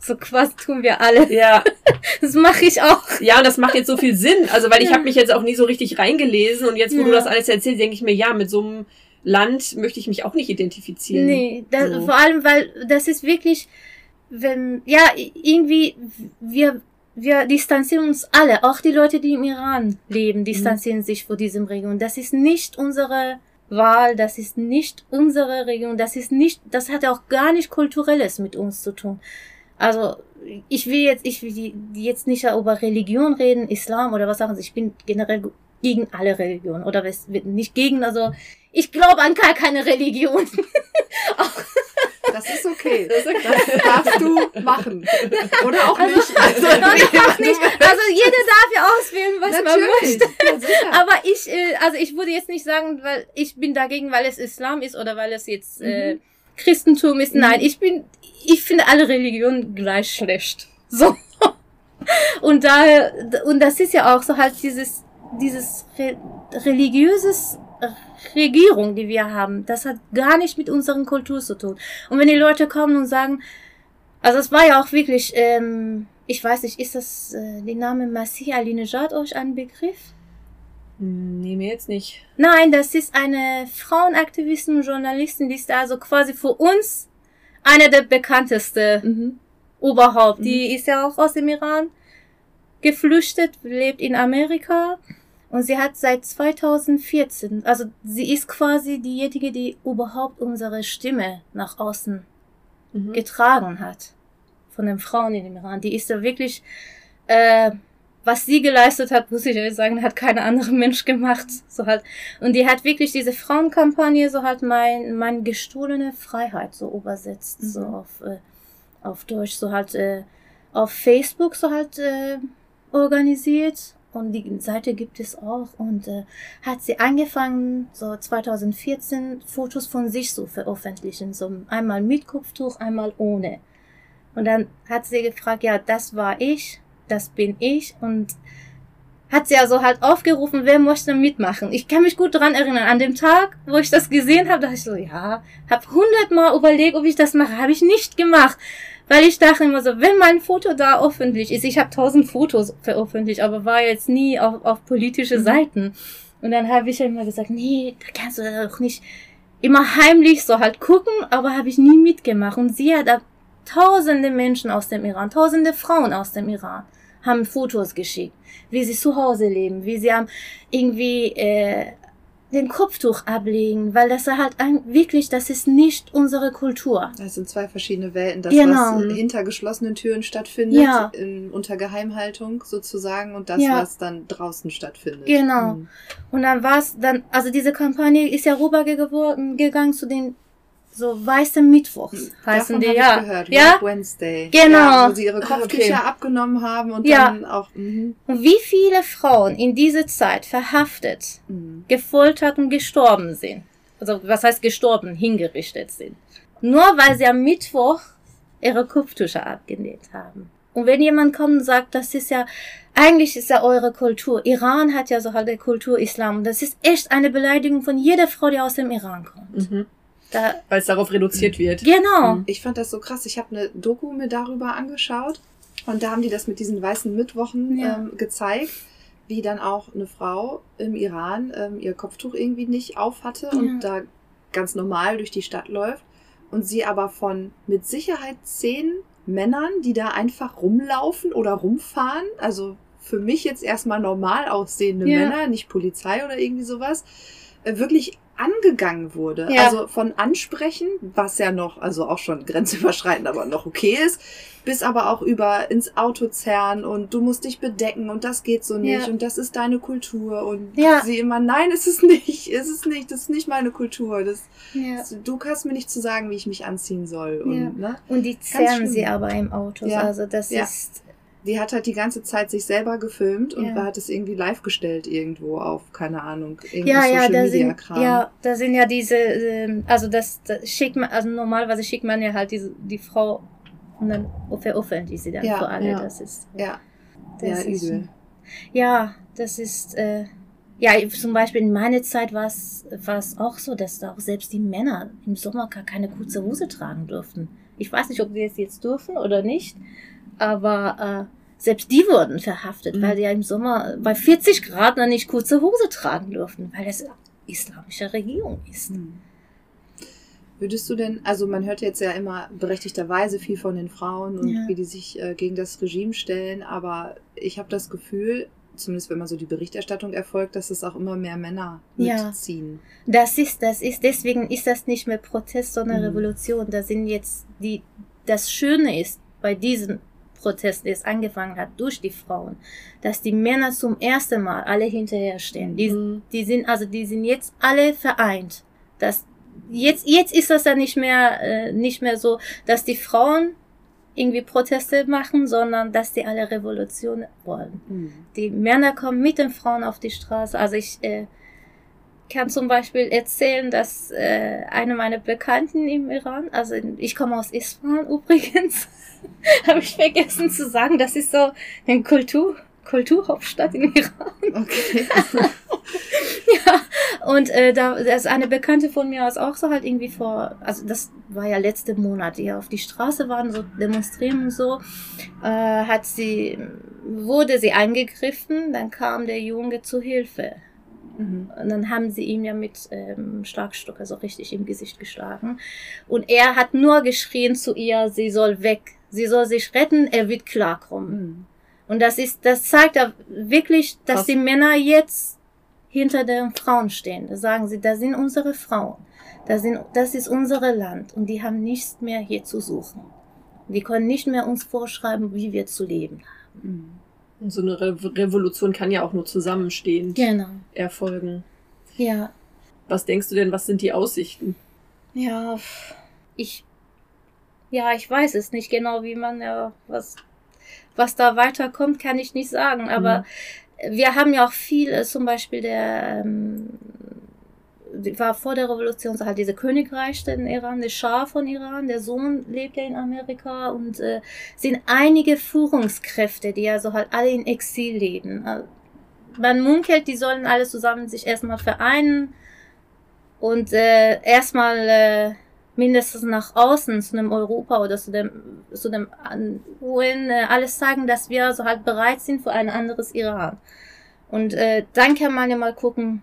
so quasi tun wir alle. Ja, Das mache ich auch. ja, und das macht jetzt so viel Sinn. Also, weil ich Ja. habe mich jetzt auch nie so richtig reingelesen und jetzt, wo du Ja. das alles erzählst, denke ich mir, ja, mit so einem Land möchte ich mich auch nicht identifizieren. Nee, das, So. vor allem, weil das ist wirklich, wenn, ja, irgendwie, wir, wir distanzieren uns alle, auch die Leute, die im Iran leben, distanzieren sich vor diesem Region. Das ist nicht unsere Wahl, das ist nicht unsere Region, das ist nicht, das hat auch gar nicht Kulturelles mit uns zu tun. Also, ich will jetzt, ich will jetzt nicht über Religion reden, Islam oder was sagen Sie, ich bin generell gegen alle Religionen oder was- nicht gegen, also, ich glaube an gar keine Religion. Das ist okay. Das ist okay. Das darfst du machen. Oder auch Also, nicht. also, auch nicht. also jeder darf ja auswählen, was man Natürlich. möchte. Ja, sicher. Aber ich, äh, also ich würde jetzt nicht sagen, weil ich bin dagegen, weil es Islam ist oder weil es jetzt äh, Mhm. Christentum ist. Mhm. Nein, ich bin, ich finde alle Religionen gleich schlecht. So. Und daher, und das ist ja auch so halt dieses, dieses re religiöses Regierung, die wir haben, das hat gar nicht mit unserer Kultur zu tun. Und wenn die Leute kommen und sagen, also es war ja auch wirklich, ähm, ich weiß nicht, ist das äh, der Name Masih Alinejad euch ein Begriff? Nee, mir jetzt nicht. Nein, das ist eine Frauenaktivistin und Journalistin, die ist also quasi für uns eine der bekanntesten Mhm. überhaupt. Mhm. Die ist ja auch aus dem Iran geflüchtet, lebt in Amerika und sie hat seit 2014, also sie ist quasi diejenige, die überhaupt unsere Stimme nach außen Mhm. getragen hat von den Frauen in dem Iran. Die ist da wirklich, äh, was sie geleistet hat, muss ich ehrlich sagen, hat kein anderer Mensch gemacht. So halt. Und die hat wirklich diese Frauenkampagne, so halt mein, mein gestohlene Freiheit so übersetzt, Mhm. so auf, äh, auf Deutsch, so halt äh, auf Facebook so halt äh, organisiert. Und die Seite gibt es auch. Und äh, hat sie angefangen, so 2014 Fotos von sich zu veröffentlichen. So einmal mit Kopftuch, einmal ohne. Und dann hat sie gefragt, ja, das war ich, das bin ich. Und hat sie also halt aufgerufen, wer möchte mitmachen. Ich kann mich gut dran erinnern. An dem Tag, wo ich das gesehen habe, dachte ich so, ja, hab hundertmal überlegt, ob ich das mache. Habe ich nicht gemacht. Weil ich dachte immer so, wenn mein Foto da öffentlich ist, ich habe tausend Fotos veröffentlicht, aber war jetzt nie auf, auf politische Mhm. Seiten. Und dann habe ich immer gesagt, nee, da kannst du doch nicht immer heimlich so halt gucken, aber habe ich nie mitgemacht. Und sie hat da tausende Menschen aus dem Iran, tausende Frauen aus dem Iran haben Fotos geschickt, wie sie zu Hause leben, wie sie am irgendwie äh, den Kopftuch ablegen, weil das halt ein, wirklich, das ist nicht unsere Kultur. Das sind zwei verschiedene Welten. Das, Genau. was hinter geschlossenen Türen stattfindet, Ja. in, unter Geheimhaltung sozusagen, und das, Ja. was dann draußen stattfindet. Genau. Mhm. Und dann war es dann, also diese Kampagne ist ja rübergegangen zu den so weißen Mittwochs, heißen Davon die, ja. Ich gehört. Ja? Wednesday. Genau. Ja, wo sie ihre Kopftücher okay. abgenommen haben und Ja. dann auch. Mhm. Und wie viele Frauen in dieser Zeit verhaftet, Mhm. gefoltert und gestorben sind. Also was heißt gestorben, hingerichtet sind. Nur weil sie am Mittwoch ihre Kopftücher abgenäht haben. Und wenn jemand kommt und sagt, das ist ja, eigentlich ist ja eure Kultur. Iran hat ja so halt die Kultur Islam. Und das ist echt eine Beleidigung von jeder Frau, die aus dem Iran kommt. Mhm. Da, Weil es darauf reduziert wird. genau. Mhm. Ich fand das so krass. Ich habe eine Doku mir darüber angeschaut und da haben die das mit diesen weißen Mittwochen Ja. ähm, gezeigt, wie dann auch eine Frau im Iran ähm, ihr Kopftuch irgendwie nicht auf hatte und da ganz normal durch die Stadt läuft und sie aber von mit Sicherheit zehn Männern, die da einfach rumlaufen oder rumfahren, also für mich jetzt erstmal normal aussehende Ja. Männer, nicht Polizei oder irgendwie sowas, äh, wirklich angegangen wurde. Ja. Also von Ansprechen, was ja noch, also auch schon grenzüberschreitend, aber noch okay ist, bis aber auch über ins Auto zerren und du musst dich bedecken und das geht so nicht Ja. und das ist deine Kultur und Ja. sie immer, nein, es ist nicht, es ist nicht, das ist nicht meine Kultur. Das, Ja. das, du kannst mir nicht zu sagen, wie ich mich anziehen soll. Und, ne? Und die zerren sie aber im Auto. Ja. Also das ist, Die hat halt die ganze Zeit sich selber gefilmt und Ja. hat es irgendwie live gestellt irgendwo auf, keine Ahnung, irgendwie ja, ja, Social da Media sind, Kram. ja, da sind ja diese, ähm, also das, das schickt man, also normalerweise schickt man ja halt diese, die Frau Und dann die sie dann Ja, für alle. ja. Das ist, Ja, das ja, ist übel. Ja, das ist, äh, ja, zum Beispiel in meiner Zeit war es war es auch so, dass da auch selbst die Männer im Sommer gar keine kurze Hose tragen durften. Ich weiß nicht, ob sie es jetzt dürfen oder nicht, aber äh, selbst die wurden verhaftet, Mhm. weil die ja im Sommer bei 40 Grad noch nicht kurze Hose tragen durften, weil das islamische Regierung ist. Hm. Würdest du denn, also man hört jetzt ja immer berechtigterweise viel von den Frauen und Ja. wie die sich äh, gegen das Regime stellen, aber ich habe das Gefühl, zumindest wenn man so die Berichterstattung erfolgt, dass es auch immer mehr Männer Ja. mitziehen. Das ist, das ist, deswegen ist das nicht mehr Protest, sondern Mhm. Revolution. Da sind jetzt die, das Schöne ist bei diesem Protest, der es angefangen hat durch die Frauen, dass die Männer zum ersten Mal alle hinterher stehen. Die, Mhm. die sind, also die sind jetzt alle vereint. Das, jetzt, jetzt ist das ja nicht mehr, äh, nicht mehr so, dass die Frauen irgendwie Proteste machen, sondern dass die alle Revolution wollen. Hm. Die Männer kommen mit den Frauen auf die Straße. Also ich äh, kann zum Beispiel erzählen, dass äh, eine meiner Bekannten im Iran, also ich komme aus Isfahan übrigens, habe ich vergessen zu sagen, das ist so eine Kultur, Kulturhauptstadt im Iran. Okay. Ja, und äh, da ist eine Bekannte von mir aus auch so halt irgendwie vor, also das war ja letzte Monat, die auf die Straße waren, so demonstrieren und so, äh, hat sie, wurde sie angegriffen, dann kam der Junge zu Hilfe. Mhm. Und dann haben sie ihn ja mit ähm, Schlagstock, also richtig im Gesicht geschlagen. Und er hat nur geschrien zu ihr, sie soll weg, sie soll sich retten, er wird klarkommen. Hm. Und das ist, das zeigt ja wirklich, dass Krass. die Männer jetzt hinter den Frauen stehen. Da sagen sie, da sind unsere Frauen. Da sind, das ist unser Land. Und die haben nichts mehr hier zu suchen. Die können nicht mehr uns vorschreiben, wie wir zu leben haben. Hm. Und so eine Re Revolution kann ja auch nur zusammenstehend Genau. erfolgen. Ja. Was denkst du denn, was sind die Aussichten? Ja, ich, ja, ich weiß es nicht genau, wie man ja, was, was da weiterkommt, kann ich nicht sagen. Aber wir haben ja auch viel, äh, zum Beispiel der, ähm, war vor der Revolution so halt diese Königreich den Iran, der Schah von Iran, der Sohn lebt ja in Amerika und äh, sind einige Führungskräfte, die ja so halt alle in Exil leben. Äh, Man munkelt, die sollen alle zusammen sich erstmal vereinen und äh, erstmal äh, mindestens nach außen zu einem Europa oder zu dem zu dem UN äh, alles sagen, dass wir so halt bereit sind für ein anderes Iran. Und äh, dann kann man ja mal gucken,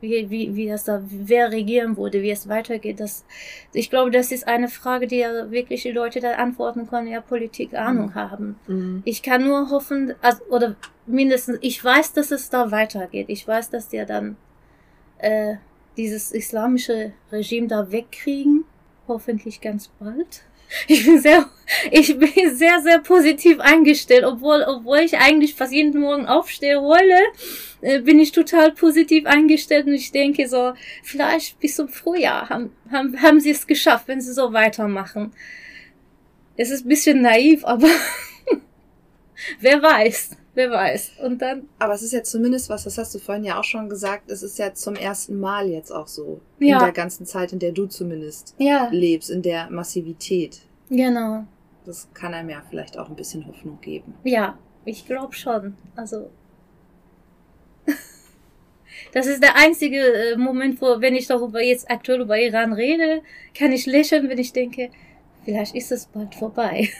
wie, wie, wie das da, wer regieren würde, wie es weitergeht. Das, ich glaube, das ist eine Frage, die ja wirklich die Leute da antworten können, die ja Politik Ahnung haben. Mhm. Ich kann nur hoffen, also, oder mindestens, ich weiß, dass es da weitergeht. Ich weiß, dass die ja dann äh, dieses islamische Regime da wegkriegen. Hoffentlich ganz bald. Ich bin sehr, ich bin sehr, sehr positiv eingestellt, obwohl, obwohl ich eigentlich fast jeden Morgen aufstehe, heule, äh, bin ich total positiv eingestellt und ich denke so, vielleicht bis zum Frühjahr haben, haben, haben sie es geschafft, wenn sie so weitermachen. Es ist ein bisschen naiv, aber wer weiß, wer weiß. Und dann, Aber es ist ja zumindest was, das hast du vorhin ja auch schon gesagt, es ist ja zum ersten Mal jetzt auch so. Ja. In der ganzen Zeit, in der du zumindest ja, lebst, in der Massivität. genau. Das kann einem ja vielleicht auch ein bisschen Hoffnung geben. Ja, ich glaube schon. Also. Das ist der einzige äh, Moment, wo, wenn ich darüber jetzt aktuell über Iran rede, kann ich lächeln, wenn ich denke, vielleicht ist es bald vorbei.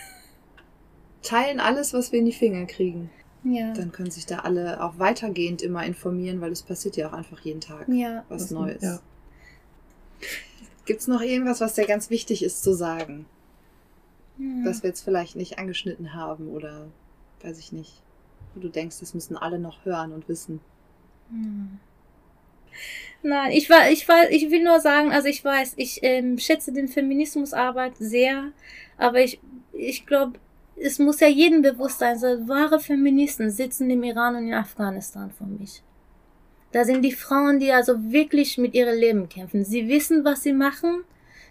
Teilen alles, was wir in die Finger kriegen. Ja. Dann können sich da alle auch weitergehend immer informieren, weil es passiert ja auch einfach jeden Tag Ja. was Was- Neues. ja. Gibt's noch irgendwas, was dir ganz wichtig ist zu sagen, Hm. was wir jetzt vielleicht nicht angeschnitten haben oder weiß ich nicht, wo du denkst, das müssen alle noch hören und wissen. Hm. Nein, ich war, ich war, ich will nur sagen, also ich weiß, ich ähm, schätze den Feminismusarbeit sehr, aber ich, ich glaube, es muss ja jedem bewusst sein, so wahre Feministen sitzen im Iran und in Afghanistan für mich. Da sind die Frauen, die also wirklich mit ihrem Leben kämpfen. Sie wissen, was sie machen.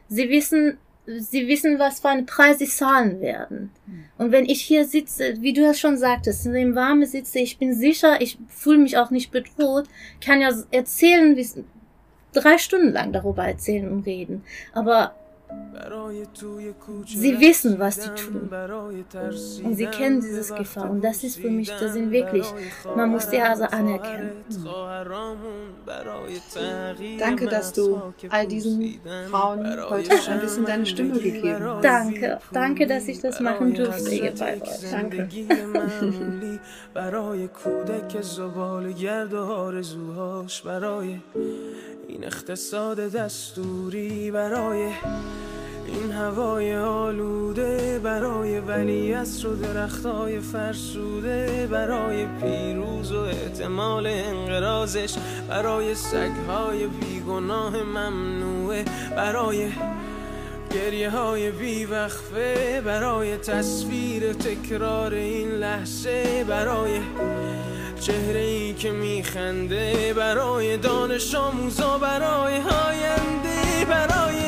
Sie wissen, sie wissen, was für einen Preis sie zahlen werden. Und wenn ich hier sitze, wie du das schon sagtest, in dem Warme sitze, ich bin sicher, ich fühle mich auch nicht bedroht, kann ja erzählen, wie drei Stunden lang darüber erzählen und reden. Aber Sie wissen, was sie tun. Und sie kennen dieses Gefahr. Und das ist für mich, das sind wirklich, man muss die also anerkennen. Danke, dass du all diesen Frauen heute ein bisschen deine Stimme gegeben hast. Danke, danke, dass ich das machen durfte hier bei euch. Danke. این اقتصاد دستوری برای این هوای آلوده برای ولی و درختای فرسوده برای پیروز و احتمال انقرازش برای سگهای بیگناه ممنوعه برای گریه های بیوقفه برای تصویر تکرار این لحظه برای چهره ای که میخنده برای دانش آموزا برای آینده برای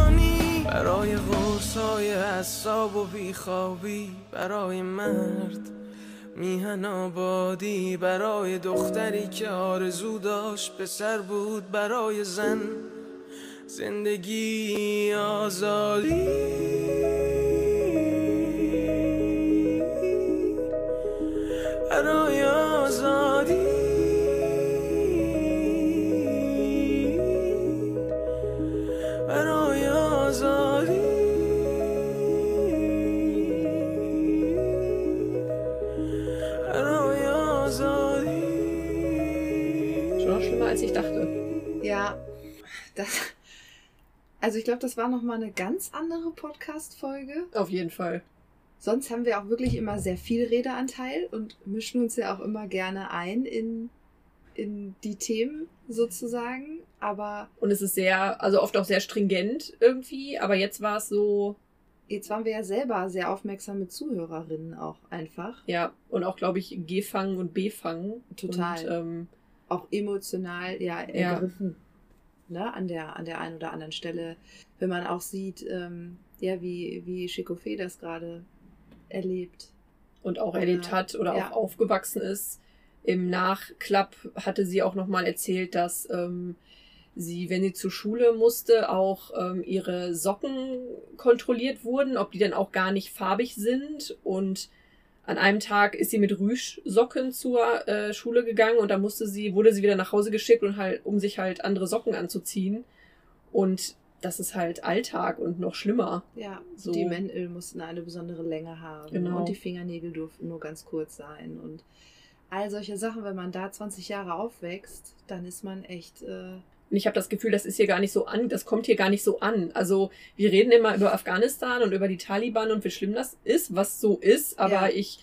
غرصای حساب و بیخوابی برای مرد. میهن آبادی برای دختری که آرزو داشت پسر بود برای زن. زندگی آزادی. برای آزادی. Das, also ich glaube, das war nochmal eine ganz andere Podcast-Folge. Auf jeden Fall. Sonst haben wir auch wirklich immer sehr viel Redeanteil und mischen uns ja auch immer gerne ein in, in die Themen sozusagen. Aber Und es ist sehr, also oft auch sehr stringent irgendwie, aber jetzt war es so, jetzt waren wir ja selber sehr aufmerksame Zuhörerinnen auch einfach. ja, und auch, glaube ich, G-Fangen und B-Fangen. Total. Und, ähm, Auch emotional ja, Ja. Ne, an, der, an der einen oder anderen Stelle. Wenn man auch sieht, ähm, ja, wie, wie Chikofé das gerade erlebt. und auch Oder- erlebt hat oder ja. auch aufgewachsen ist. Im Nachklapp hatte sie auch nochmal erzählt, dass ähm, sie, wenn sie zur Schule musste, auch ähm, ihre Socken kontrolliert wurden, ob die dann auch gar nicht farbig sind. Und an einem Tag ist sie mit Rüschsocken zur äh, Schule gegangen und da musste sie, wurde sie wieder nach Hause geschickt und halt, um sich halt andere Socken anzuziehen. Und das ist halt Alltag und noch schlimmer. Ja, So. die Mäntel mussten eine besondere Länge haben Genau. und die Fingernägel durften nur ganz kurz sein und all solche Sachen, wenn man da 20 Jahre aufwächst, dann ist man echt, äh, Und ich habe das Gefühl, das ist hier gar nicht so an, das kommt hier gar nicht so an. Also wir reden immer über Afghanistan und über die Taliban und wie schlimm das ist, was so ist, aber Ja. ich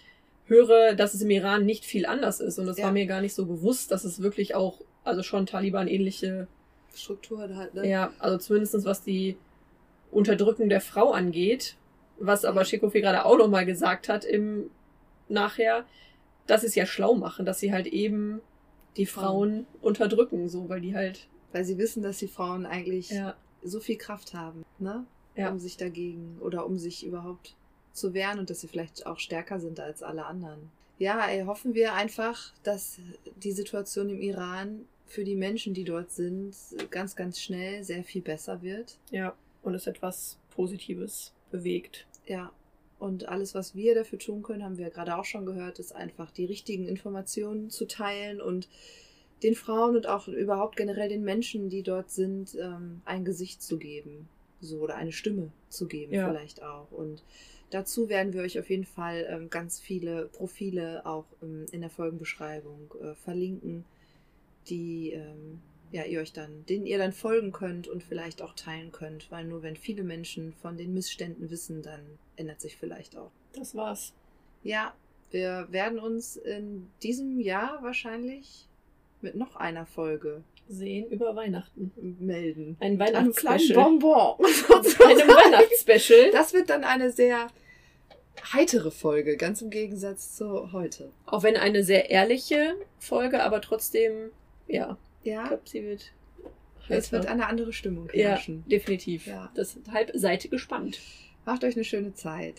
höre, dass es im Iran nicht viel anders ist und es Ja. war mir gar nicht so bewusst, dass es wirklich auch, also schon Taliban-ähnliche, Strukturen halt, ne? ja, also zumindestens was die Unterdrückung der Frau angeht, was aber Shikofi gerade auch nochmal gesagt hat im nachher, dass sie es ja schlau machen, dass sie halt eben die Frauen unterdrücken, so, weil die halt, Weil sie wissen, dass die Frauen eigentlich ja, so viel Kraft haben, ne? Ja. Um sich dagegen oder um sich überhaupt zu wehren und dass sie vielleicht auch stärker sind als alle anderen. Ja, ey, hoffen wir einfach, dass die Situation im Iran für die Menschen, die dort sind, ganz, ganz schnell sehr viel besser wird. Ja, und es etwas Positives bewegt. Ja, und alles, was wir dafür tun können, haben wir gerade auch schon gehört, ist einfach die richtigen Informationen zu teilen und den Frauen und auch überhaupt generell den Menschen, die dort sind, ähm, ein Gesicht zu geben. So, oder eine Stimme zu geben, Ja. vielleicht auch. Und dazu werden wir euch auf jeden Fall ähm, ganz viele Profile auch ähm, in der Folgenbeschreibung äh, verlinken, die ähm, ja, ihr euch dann, denen ihr dann folgen könnt und vielleicht auch teilen könnt, weil nur wenn viele Menschen von den Missständen wissen, dann ändert sich vielleicht auch. Das war's. Ja, wir werden uns in diesem Jahr wahrscheinlich mit noch einer Folge sehen über Weihnachten. melden. Ein Weihnachtsspecial. Bonbon. Einem Weihnachtsspecial. Das wird dann eine sehr heitere Folge, ganz im Gegensatz zu heute. Auch wenn eine sehr ehrliche Folge, aber trotzdem, ja, ich Ja, glaube, sie wird. es wird heiter. eine andere Stimmung Ja, herrschen. definitiv. Ja. Deshalb seid gespannt. Macht euch eine schöne Zeit.